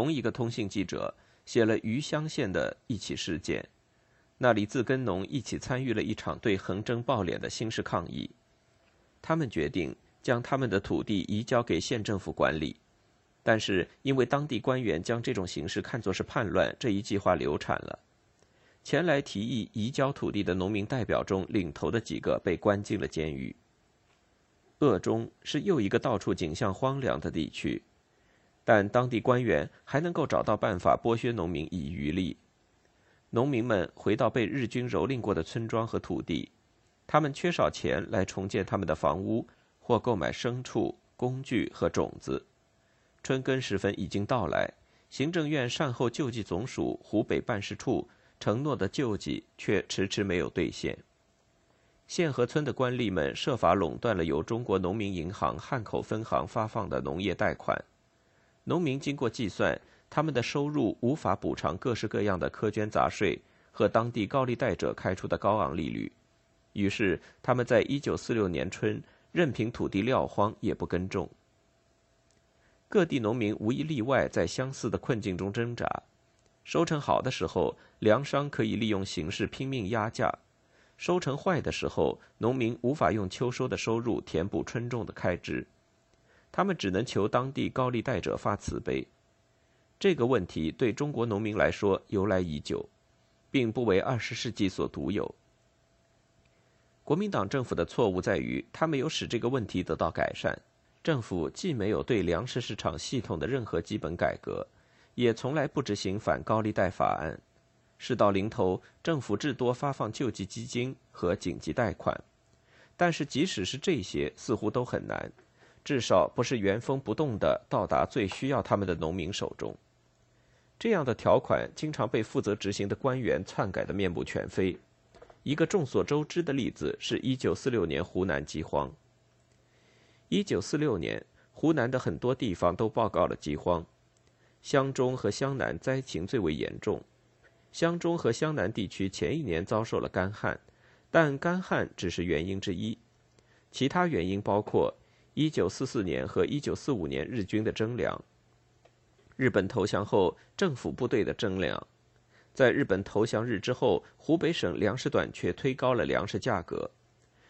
同一个通信记者写了余乡县的一起事件，那里自耕农一起参与了一场对横征暴敛的新式抗议。他们决定将他们的土地移交给县政府管理，但是因为当地官员将这种形式看作是叛乱，这一计划流产了。前来提议移交土地的农民代表中，领头的几个被关进了监狱。鄂中是又一个到处景象荒凉的地区。但当地官员还能够找到办法剥削农民以渔利。农民们回到被日军蹂躏过的村庄和土地，他们缺少钱来重建他们的房屋或购买牲畜、工具和种子。春耕时分已经到来，行政院善后救济总署湖北办事处承诺的救济却迟迟没有兑现。县和村的官吏们设法垄断了由中国农民银行汉口分行发放的农业贷款。农民经过计算，他们的收入无法补偿各式各样的苛捐杂税和当地高利贷者开出的高昂利率，于是他们在1946年春任凭土地撂荒也不耕种。各地农民无一例外在相似的困境中挣扎。收成好的时候，粮商可以利用形势拼命压价；收成坏的时候，农民无法用秋收的收入填补春种的开支。他们只能求当地高利贷者发慈悲。这个问题对中国农民来说由来已久，并不为二十世纪所独有。国民党政府的错误在于，他没有使这个问题得到改善。政府既没有对粮食市场系统的任何基本改革，也从来不执行反高利贷法案。事到临头，政府至多发放救济基金和紧急贷款，但是即使是这些，似乎都很难。至少不是原封不动的到达最需要他们的农民手中。这样的条款经常被负责执行的官员篡改的面目全非。一个众所周知的例子是1946年湖南饥荒。1946年，湖南的很多地方都报告了饥荒，湘中和湘南灾情最为严重。湘中和湘南地区前一年遭受了干旱，但干旱只是原因之一，其他原因包括。一九四四年和一九四五年日军的征粮，日本投降后政府部队的征粮，在日本投降日之后，湖北省粮食短缺，推高了粮食价格。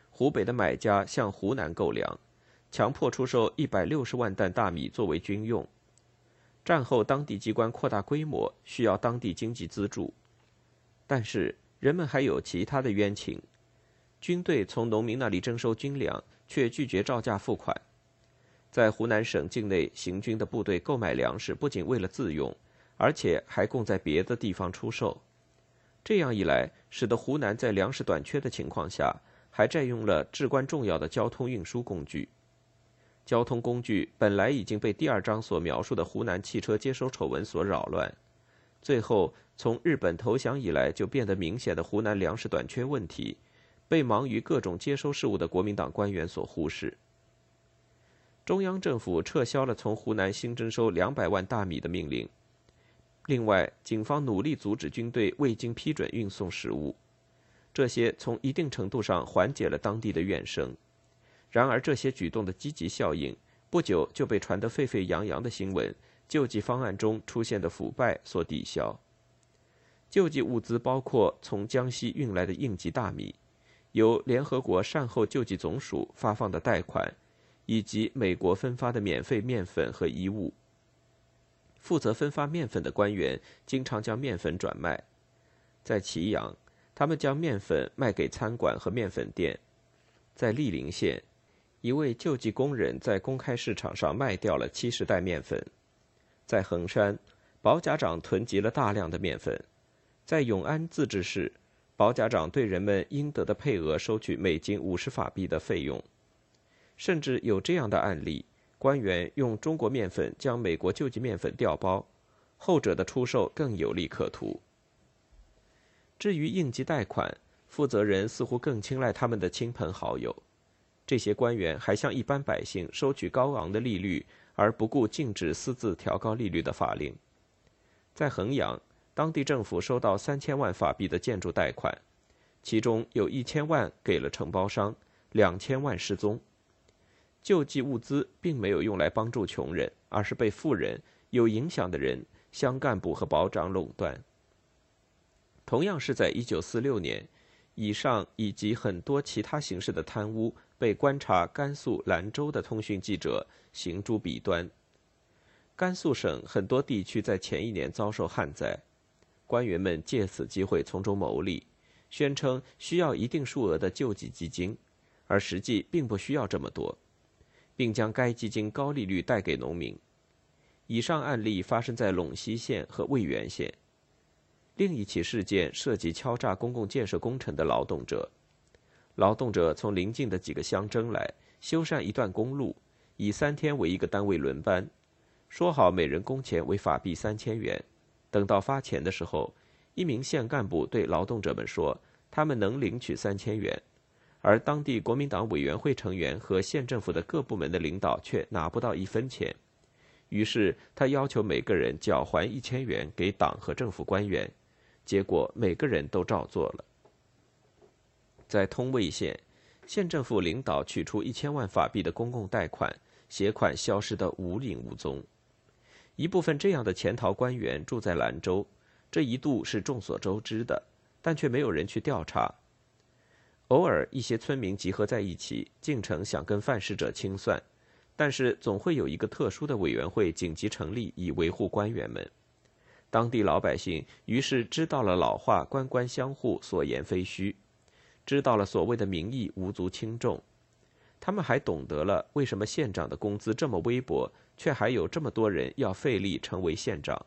湖北的买家向湖南购粮，强迫出售一百六十万担大米作为军用。战后当地机关扩大规模，需要当地经济资助，但是人们还有其他的冤情。军队从农民那里征收军粮。却拒绝照价付款，在湖南省境内行军的部队购买粮食，不仅为了自用，而且还供在别的地方出售。这样一来，使得湖南在粮食短缺的情况下，还占用了至关重要的交通运输工具。交通工具本来已经被第二章所描述的湖南汽车接收丑闻所扰乱，最后从日本投降以来就变得明显的湖南粮食短缺问题，被忙于各种接收事务的国民党官员所忽视。中央政府撤销了从湖南新征收两百万大米的命令。另外，警方努力阻止军队未经批准运送食物，这些从一定程度上缓解了当地的怨声。然而，这些举动的积极效应不久就被传得沸沸扬扬的新闻——救济方案中出现的腐败所抵消。救济物资包括从江西运来的应急大米，由联合国善后救济总署发放的贷款，以及美国分发的免费面粉和衣物。负责分发面粉的官员经常将面粉转卖，在祁阳，他们将面粉卖给餐馆和面粉店；在莅临县，一位救济工人在公开市场上卖掉了七十袋面粉；在衡山，保甲长囤积了大量的面粉；在永安自治市，保甲长对人们应得的配额收取每斤五十法币的费用，甚至有这样的案例。官员用中国面粉将美国救济面粉调包，后者的出售更有利可图。至于应急贷款，负责人似乎更青睐他们的亲朋好友。这些官员还向一般百姓收取高昂的利率，而不顾禁止私自调高利率的法令。在衡阳，当地政府收到三千万法币的建筑贷款，其中有一千万给了承包商，两千万失踪。救济物资并没有用来帮助穷人，而是被富人、有影响的人、乡干部和保长垄断。同样是在1946年，以上以及很多其他形式的贪污被观察甘肃兰州的通讯记者行诸笔端。甘肃省很多地区在前一年遭受旱灾，官员们借此机会从中牟利，宣称需要一定数额的救济基金，而实际并不需要这么多。并将该基金高利率贷给农民。以上案例发生在陇西县和渭源县。另一起事件涉及敲诈公共建设工程的劳动者。劳动者从邻近的几个乡征来修缮一段公路，以三天为一个单位轮班，说好每人工钱为法币三千元。等到发钱的时候，一名县干部对劳动者们说，他们能领取三千元。而当地国民党委员会成员和县政府的各部门的领导却拿不到一分钱，于是他要求每个人缴还一千元给党和政府官员，结果每个人都照做了。在通渭县，县政府领导取出一千万法币的公共贷款，携款消失得无影无踪。一部分这样的潜逃官员住在兰州，这一度是众所周知的，但却没有人去调查。偶尔，一些村民集合在一起，进城想跟犯事者清算，但是总会有一个特殊的委员会紧急成立，以维护官员们。当地老百姓于是知道了老话“官官相护，所言非虚”，知道了所谓的民意无足轻重。他们还懂得了为什么县长的工资这么微薄，却还有这么多人要费力成为县长。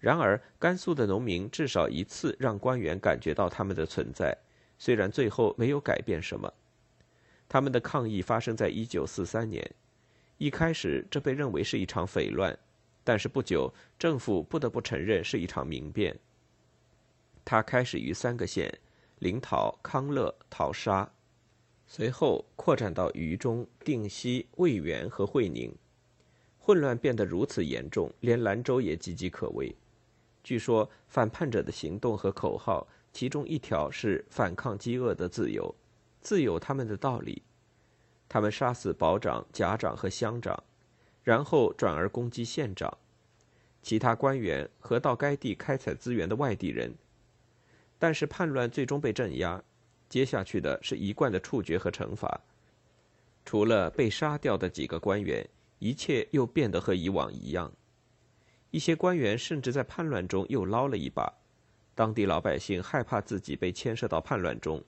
然而，甘肃的农民至少一次让官员感觉到他们的存在。虽然最后没有改变什么，他们的抗议发生在一九四三年。一开始，这被认为是一场匪乱，但是不久，政府不得不承认是一场民变。它开始于三个县：临洮、康乐、淘沙，随后扩展到渝中、定西、渭源和会宁。混乱变得如此严重，连兰州也岌岌可危。据说，反叛者的行动和口号。其中一条是反抗饥饿的自由，自有他们的道理。他们杀死保长、甲长和乡长，然后转而攻击县长、其他官员和到该地开采资源的外地人。但是叛乱最终被镇压，接下去的是一贯的处决和惩罚。除了被杀掉的几个官员，一切又变得和以往一样。一些官员甚至在叛乱中又捞了一把。当地老百姓害怕自己被牵涉到叛乱中，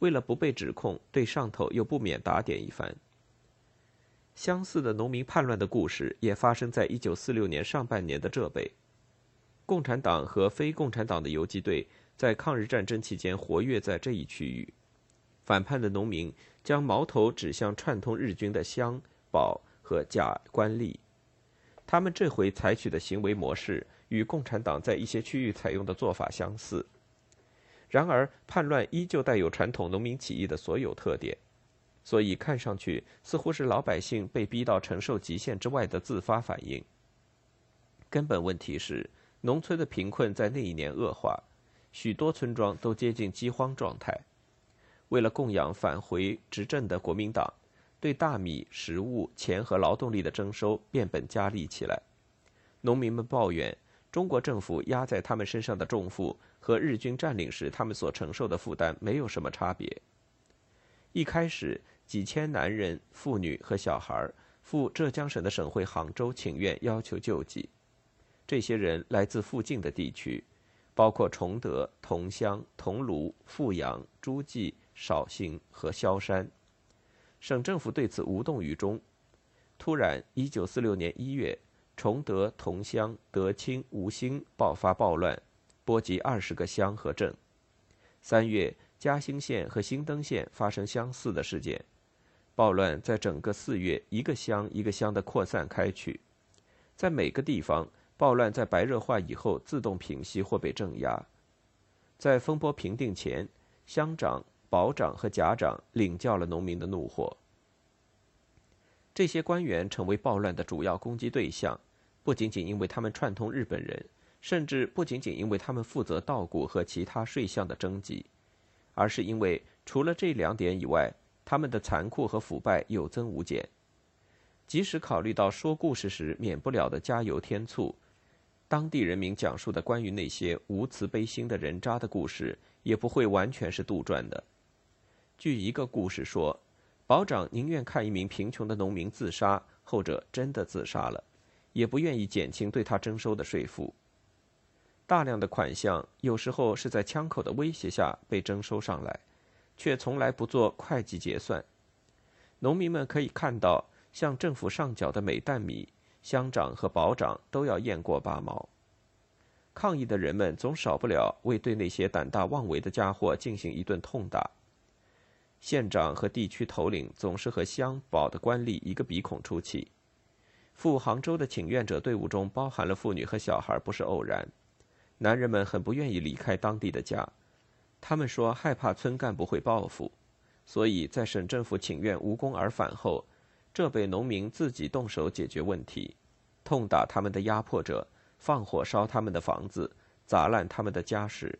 为了不被指控，对上头又不免打点一番。相似的农民叛乱的故事也发生在1946年上半年的浙北。共产党和非共产党的游击队在抗日战争期间活跃在这一区域。反叛的农民将矛头指向串通日军的乡、保和甲官吏。他们这回采取的行为模式与共产党在一些区域采用的做法相似。然而，叛乱依旧带有传统农民起义的所有特点，所以看上去似乎是老百姓被逼到承受极限之外的自发反应。根本问题是，农村的贫困在那一年恶化，许多村庄都接近饥荒状态。为了供养返回执政的国民党，对大米、食物、钱和劳动力的征收变本加厉起来。农民们抱怨，中国政府压在他们身上的重负和日军占领时他们所承受的负担没有什么差别。一开始，几千男人、妇女和小孩赴浙江省的省会杭州请愿，要求救济。这些人来自附近的地区，包括崇德、桐乡、桐庐、富阳、诸暨。绍兴和萧山，省政府对此无动于衷。突然，一九四六年一月，崇德、桐乡、德清、吴兴爆发暴乱，波及二十个乡和镇。三月，嘉兴县和新登县发生相似的事件，暴乱在整个四月一个乡一个乡的扩散开去。在每个地方，暴乱在白热化以后自动平息或被镇压。在风波平定前，乡长。保长和甲长领教了农民的怒火。这些官员成为暴乱的主要攻击对象，不仅仅因为他们串通日本人，甚至不仅仅因为他们负责稻谷和其他税项的征集，而是因为除了这两点以外，他们的残酷和腐败有增无减。即使考虑到说故事时免不了的加油添醋，当地人民讲述的关于那些无慈悲心的人渣的故事，也不会完全是杜撰的。据一个故事说，保长宁愿看一名贫穷的农民自杀，后者真的自杀了，也不愿意减轻对他征收的税负。大量的款项有时候是在枪口的威胁下被征收上来，却从来不做会计结算。农民们可以看到，向政府上缴的每担米，乡长和保长都要验过八毛。抗议的人们总少不了为对那些胆大妄为的家伙进行一顿痛打。县长和地区头领总是和乡保的官吏一个鼻孔出气。赴杭州的请愿者队伍中包含了妇女和小孩，不是偶然。男人们很不愿意离开当地的家，他们说害怕村干部会报复，所以在省政府请愿无功而返后，这被农民自己动手解决问题，痛打他们的压迫者，放火烧他们的房子，砸烂他们的家什。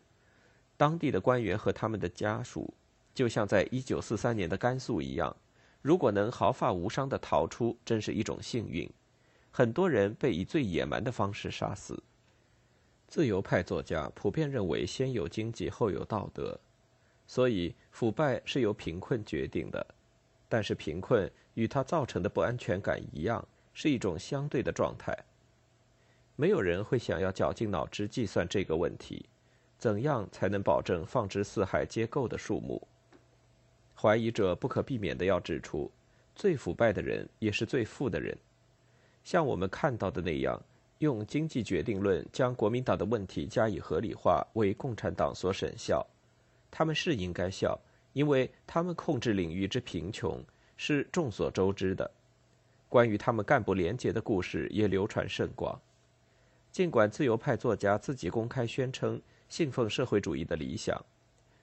当地的官员和他们的家属。就像在一九四三年的甘肃一样，如果能毫发无伤的逃出，真是一种幸运。很多人被以最野蛮的方式杀死。自由派作家普遍认为，先有经济，后有道德，所以腐败是由贫困决定的。但是贫困与它造成的不安全感一样，是一种相对的状态。没有人会想要绞尽脑汁计算这个问题：怎样才能保证放之四海皆够的数目？怀疑者不可避免的要指出，最腐败的人也是最富的人。像我们看到的那样，用经济决定论将国民党的问题加以合理化，为共产党所审笑。他们是应该笑，因为他们控制领域之贫穷是众所周知的。关于他们干部廉洁的故事也流传甚广。尽管自由派作家自己公开宣称信奉社会主义的理想。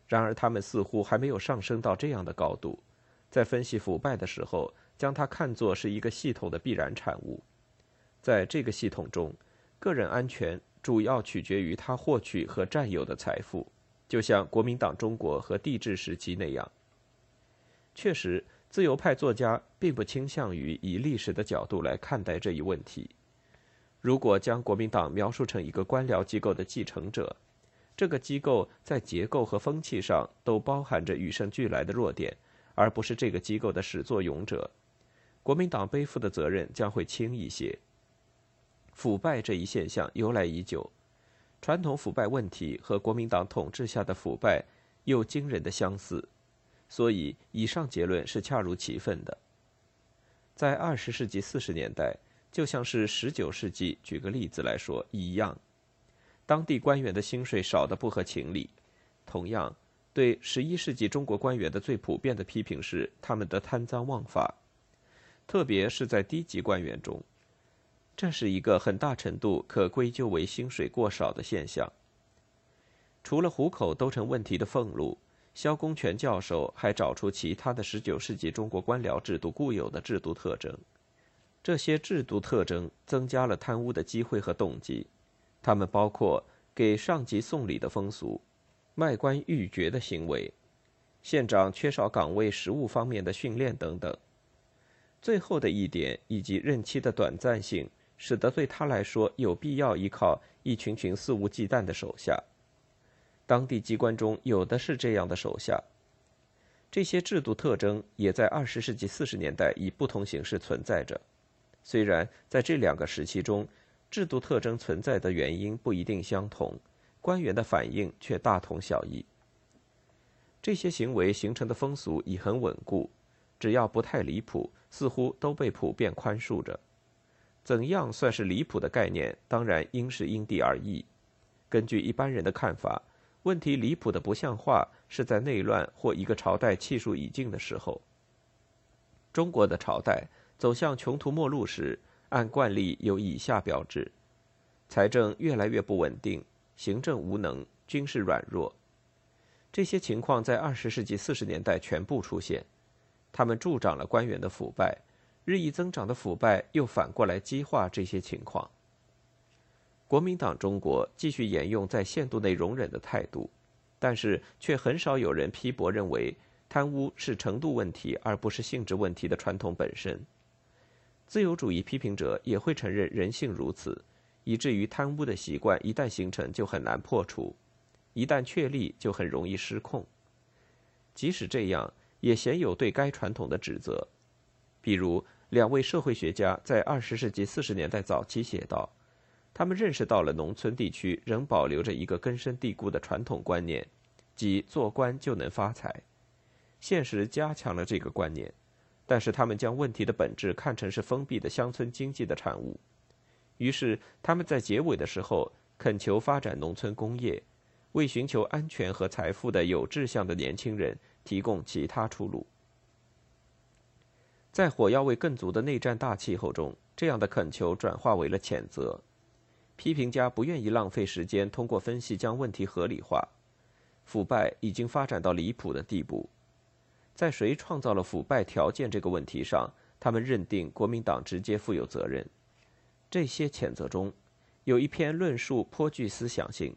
然而，他们似乎还没有上升到这样的高度，在分析腐败的时候，将它看作是一个系统的必然产物。在这个系统中，个人安全主要取决于他获取和占有的财富，就像国民党中国和帝制时期那样。确实，自由派作家并不倾向于以历史的角度来看待这一问题。如果将国民党描述成一个官僚机构的继承者，这个机构在结构和风气上都包含着与生俱来的弱点，而不是这个机构的始作俑者。国民党背负的责任将会轻一些。腐败这一现象由来已久，传统腐败问题和国民党统治下的腐败又惊人的相似，所以以上结论是恰如其分的。在二十世纪四十年代，就像是十九世纪，举个例子来说一样。当地官员的薪水少得不合情理，同样，对十一世纪中国官员的最普遍的批评是他们的贪赃枉法，特别是在低级官员中，这是一个很大程度可归咎为薪水过少的现象。除了虎口都成问题的俸禄，萧公权教授还找出其他的19世纪中国官僚制度固有的制度特征。这些制度特征增加了贪污的机会和动机，他们包括给上级送礼的风俗、卖官鬻爵的行为、县长缺少岗位实务方面的训练等等。最后的一点以及任期的短暂性。使得对他来说有必要依靠一群群肆无忌惮的手下。当地机关中有的是这样的手下。这些制度特征也在二十世纪四十年代以不同形式存在着。虽然在这两个时期中，制度特征存在的原因不一定相同，官员的反应却大同小异。这些行为形成的风俗已很稳固，只要不太离谱，似乎都被普遍宽恕着。怎样算是离谱的概念？当然因时因地而异。根据一般人的看法，问题离谱的不像话是在内乱或一个朝代气数已尽的时候。中国的朝代走向穷途末路时，按惯例有以下标志：财政越来越不稳定，行政无能，军事软弱。这些情况在二十世纪四十年代全部出现，他们助长了官员的腐败。日益增长的腐败又反过来激化这些情况。国民党中国继续沿用在限度内容忍的态度，但是却很少有人批驳认为贪污是程度问题而不是性质问题的传统本身。自由主义批评者也会承认人性如此，以至于贪污的习惯一旦形成就很难破除，一旦确立就很容易失控。即使这样，也鲜有对该传统的指责。比如，两位社会学家在二十世纪四十年代早期写道：“他们认识到了农村地区仍保留着一个根深蒂固的传统观念，即做官就能发财。现实加强了这个观念，但是他们将问题的本质看成是封闭的乡村经济的产物。于是，他们在结尾的时候恳求发展农村工业，为寻求安全和财富的有志向的年轻人提供其他出路。”在火药味更足的内战大气候中，这样的恳求转化为了谴责。批评家不愿意浪费时间通过分析将问题合理化。腐败已经发展到离谱的地步，在谁创造了腐败条件这个问题上，他们认定国民党直接负有责任。这些谴责中，有一篇论述颇具思想性，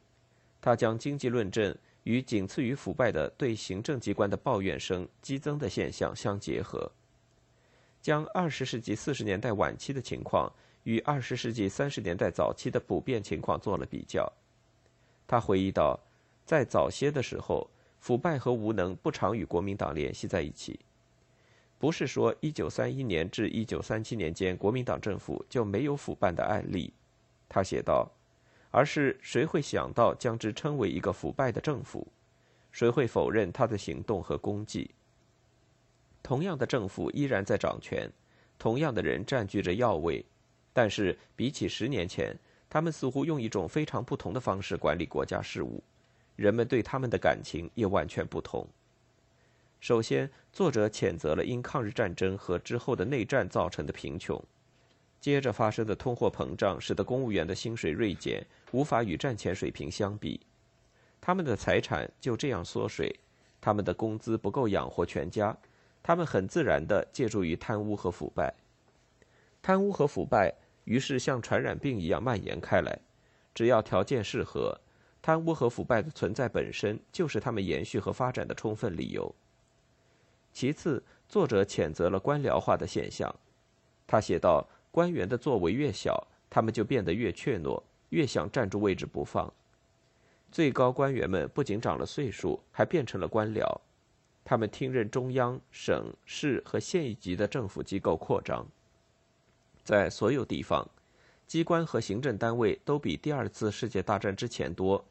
他将经济论证与仅次于腐败的对行政机关的抱怨声激增的现象相结合。将二十世纪四十年代晚期的情况与二十世纪三十年代早期的普遍情况做了比较。他回忆道，在早些的时候，腐败和无能不常与国民党联系在一起。不是说一九三一年至一九三七年间国民党政府就没有腐败的案例，他写道，而是谁会想到将之称为一个腐败的政府？谁会否认他的行动和功绩？同样的政府依然在掌权，同样的人占据着要位，但是比起十年前，他们似乎用一种非常不同的方式管理国家事务，人们对他们的感情也完全不同。首先，作者谴责了因抗日战争和之后的内战造成的贫穷，接着发生的通货膨胀使得公务员的薪水锐减，无法与战前水平相比，他们的财产就这样缩水，他们的工资不够养活全家。他们很自然地借助于贪污和腐败，贪污和腐败于是像传染病一样蔓延开来。只要条件适合，贪污和腐败的存在本身就是他们延续和发展的充分理由。其次，作者谴责了官僚化的现象。他写道：“官员的作为越小，他们就变得越怯懦，越想站住位置不放。最高官员们不仅长了岁数，还变成了官僚。”他们听任中央、省市和县一级的政府机构扩张，在所有地方，机关和行政单位都比第二次世界大战之前多。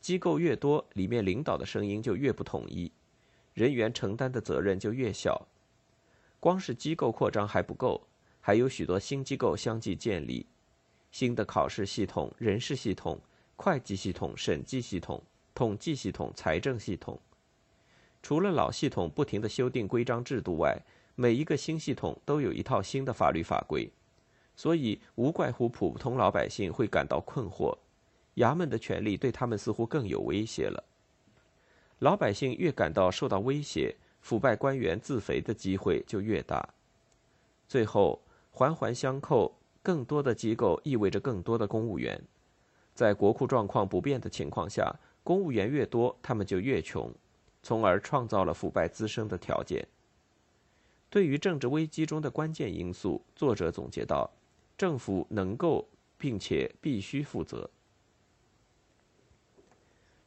机构越多，里面领导的声音就越不统一，人员承担的责任就越小。光是机构扩张还不够，还有许多新机构相继建立：新的考试系统、人事系统、会计系统、审计系统、统计系统、财政系统。除了老系统不停的修订规章制度外，每一个新系统都有一套新的法律法规，所以无怪乎普通老百姓会感到困惑，衙门的权力对他们似乎更有威胁了。老百姓越感到受到威胁，腐败官员自肥的机会就越大。最后环环相扣，更多的机构意味着更多的公务员。在国库状况不变的情况下，公务员越多，他们就越穷，从而创造了腐败滋生的条件。对于政治危机中的关键因素，作者总结道：政府能够并且必须负责。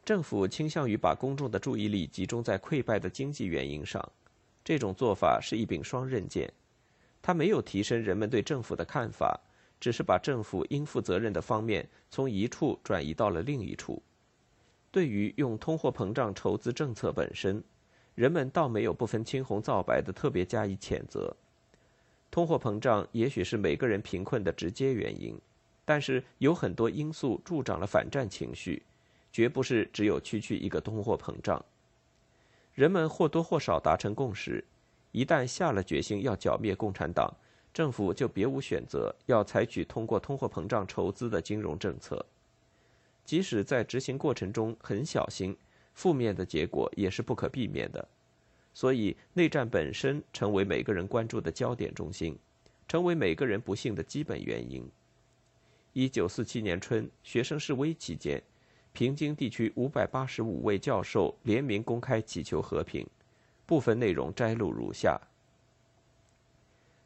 政府倾向于把公众的注意力集中在溃败的经济原因上，这种做法是一柄双刃剑，它没有提升人们对政府的看法。只是把政府应负责任的方面从一处转移到了另一处。对于用通货膨胀筹资政策本身，人们倒没有不分青红皂白的特别加以谴责。通货膨胀也许是每个人贫困的直接原因，但是有很多因素助长了反战情绪，绝不是只有区区一个通货膨胀。人们或多或少达成共识，一旦下了决心要剿灭共产党。政府就别无选择，要采取通过通货膨胀筹资的金融政策。即使在执行过程中很小心，负面的结果也是不可避免的。所以，内战本身成为每个人关注的焦点中心，成为每个人不幸的基本原因。一九四七年春，学生示威期间，平津地区五百八十五位教授联名公开祈求和平，部分内容摘录如下。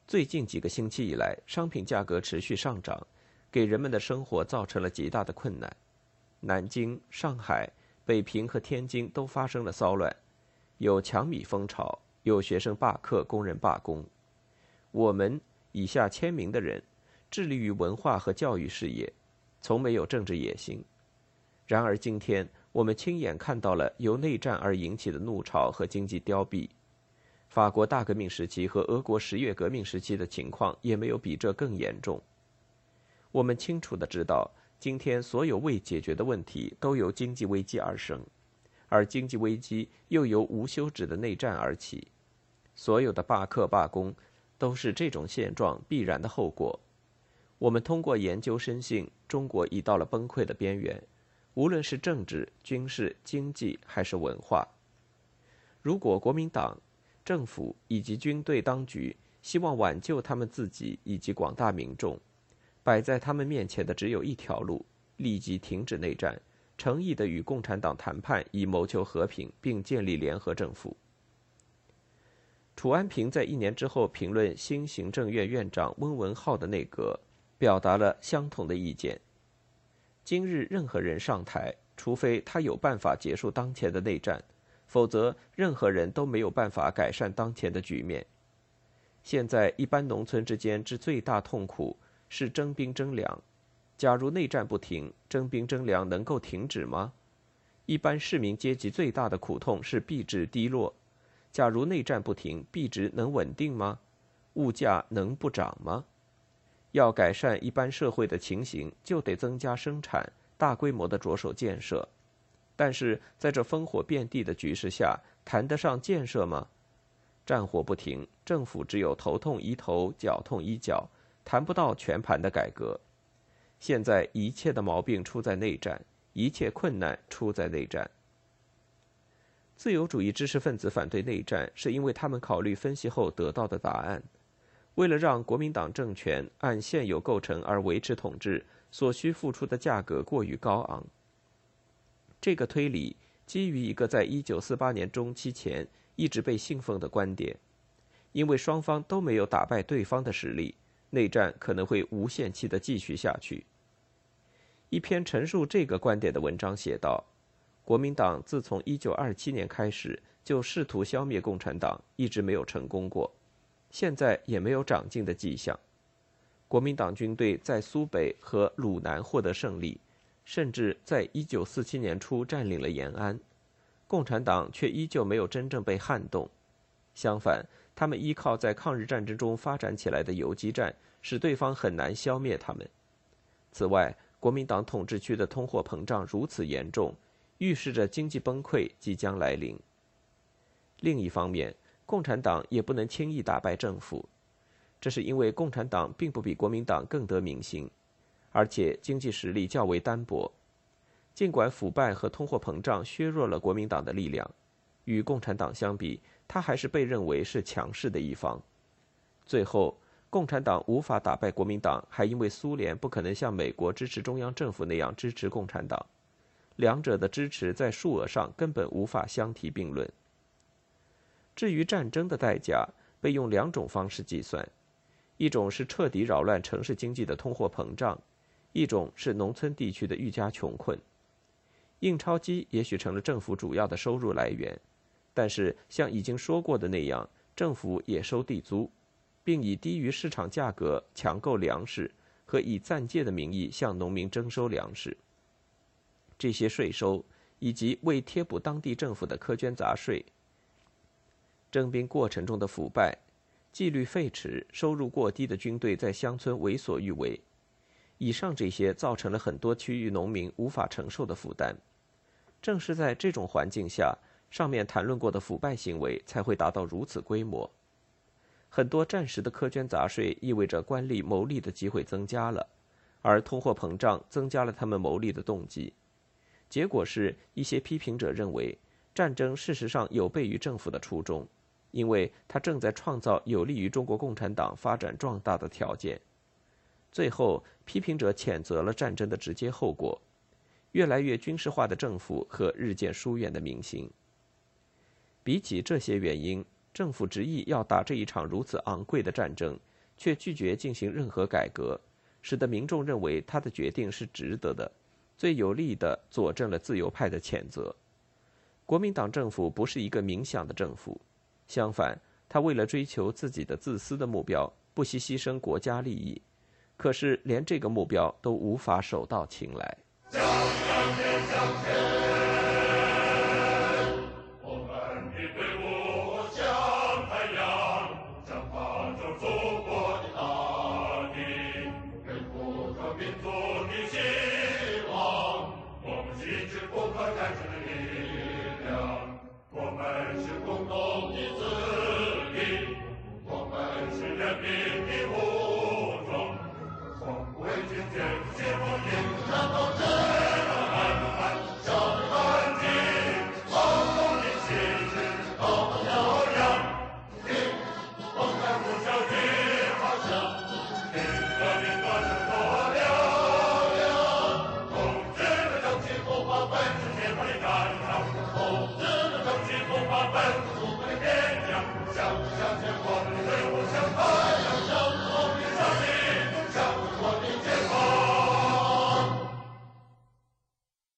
最近几个星期以来，商品价格持续上涨，给人们的生活造成了极大的困难。南京、上海、北平和天津都发生了骚乱，有抢米风潮，有学生罢课、工人罢工。我们以下签名的人，致力于文化和教育事业，从没有政治野心。然而今天，我们亲眼看到了由内战而引起的怒潮和经济凋敝。法国大革命时期和俄国十月革命时期的情况也没有比这更严重。我们清楚的知道，今天所有未解决的问题都由经济危机而生，而经济危机又由无休止的内战而起。所有的罢课罢工，都是这种现状必然的后果。我们通过研究深信，中国已到了崩溃的边缘，无论是政治、军事、经济还是文化。如果国民党，政府以及军队当局希望挽救他们自己以及广大民众，摆在他们面前的只有一条路：立即停止内战，诚意的与共产党谈判，以谋求和平，并建立联合政府。楚安平在一年之后评论新行政院院长温文浩的内阁，表达了相同的意见。今日任何人上台，除非他有办法结束当前的内战。否则，任何人都没有办法改善当前的局面。现在，一般农村之间之最大痛苦是征兵征粮。假如内战不停，征兵征粮能够停止吗？一般市民阶级最大的苦痛是币值低落。假如内战不停，币值能稳定吗？物价能不涨吗？要改善一般社会的情形，就得增加生产，大规模的着手建设。但是在这烽火遍地的局势下，谈得上建设吗？战火不停，政府只有头痛医头，脚痛医脚，谈不到全盘的改革。现在一切的毛病出在内战，一切困难出在内战。自由主义知识分子反对内战，是因为他们考虑分析后得到的答案。为了让国民党政权按现有构成而维持统治，所需付出的价格过于高昂。这个推理基于一个在一九四八年中期前一直被信奉的观点，因为双方都没有打败对方的实力，内战可能会无限期的继续下去。一篇陈述这个观点的文章写道：“国民党自从一九二七年开始就试图消灭共产党，一直没有成功过，现在也没有长进的迹象。国民党军队在苏北和鲁南获得胜利。”甚至在一九四七年初占领了延安，共产党却依旧没有真正被撼动。相反，他们依靠在抗日战争中发展起来的游击战，使对方很难消灭他们。此外，国民党统治区的通货膨胀如此严重，预示着经济崩溃即将来临。另一方面，共产党也不能轻易打败政府。这是因为共产党并不比国民党更得民心，而且经济实力较为单薄。尽管腐败和通货膨胀削弱了国民党的力量，与共产党相比，他还是被认为是强势的一方。最后，共产党无法打败国民党，还因为苏联不可能像美国支持中央政府那样支持共产党，两者的支持在数额上根本无法相提并论。至于战争的代价，被用两种方式计算：一种是彻底扰乱城市经济的通货膨胀，一种是农村地区的愈加穷困。印钞机也许成了政府主要的收入来源，但是像已经说过的那样，政府也收地租，并以低于市场价格抢购粮食和以暂借的名义向农民征收粮食。这些税收以及为贴补当地政府的苛捐杂税、征兵过程中的腐败、纪律废弛、收入过低的军队在乡村为所欲为，以上这些造成了很多区域农民无法承受的负担。正是在这种环境下，上面谈论过的腐败行为才会达到如此规模。很多战时的苛捐杂税意味着官吏牟利的机会增加了，而通货膨胀增加了他们牟利的动机。结果是一些批评者认为，战争事实上有悖于政府的初衷，因为它正在创造有利于中国共产党发展壮大的条件。最后，批评者谴责了战争的直接后果。越来越军事化的政府和日渐疏远的民心。比起这些原因，政府执意要打这一场如此昂贵的战争，却拒绝进行任何改革，使得民众认为他的决定是值得的，最有力的佐证了自由派的谴责。国民党政府不是一个冥想的政府，相反，他为了追求自己的自私的目标，不惜牺牲国家利益，可是连这个目标都无法手到擒来。祖国的大地，背负着民族的希望。我们是支不可战胜的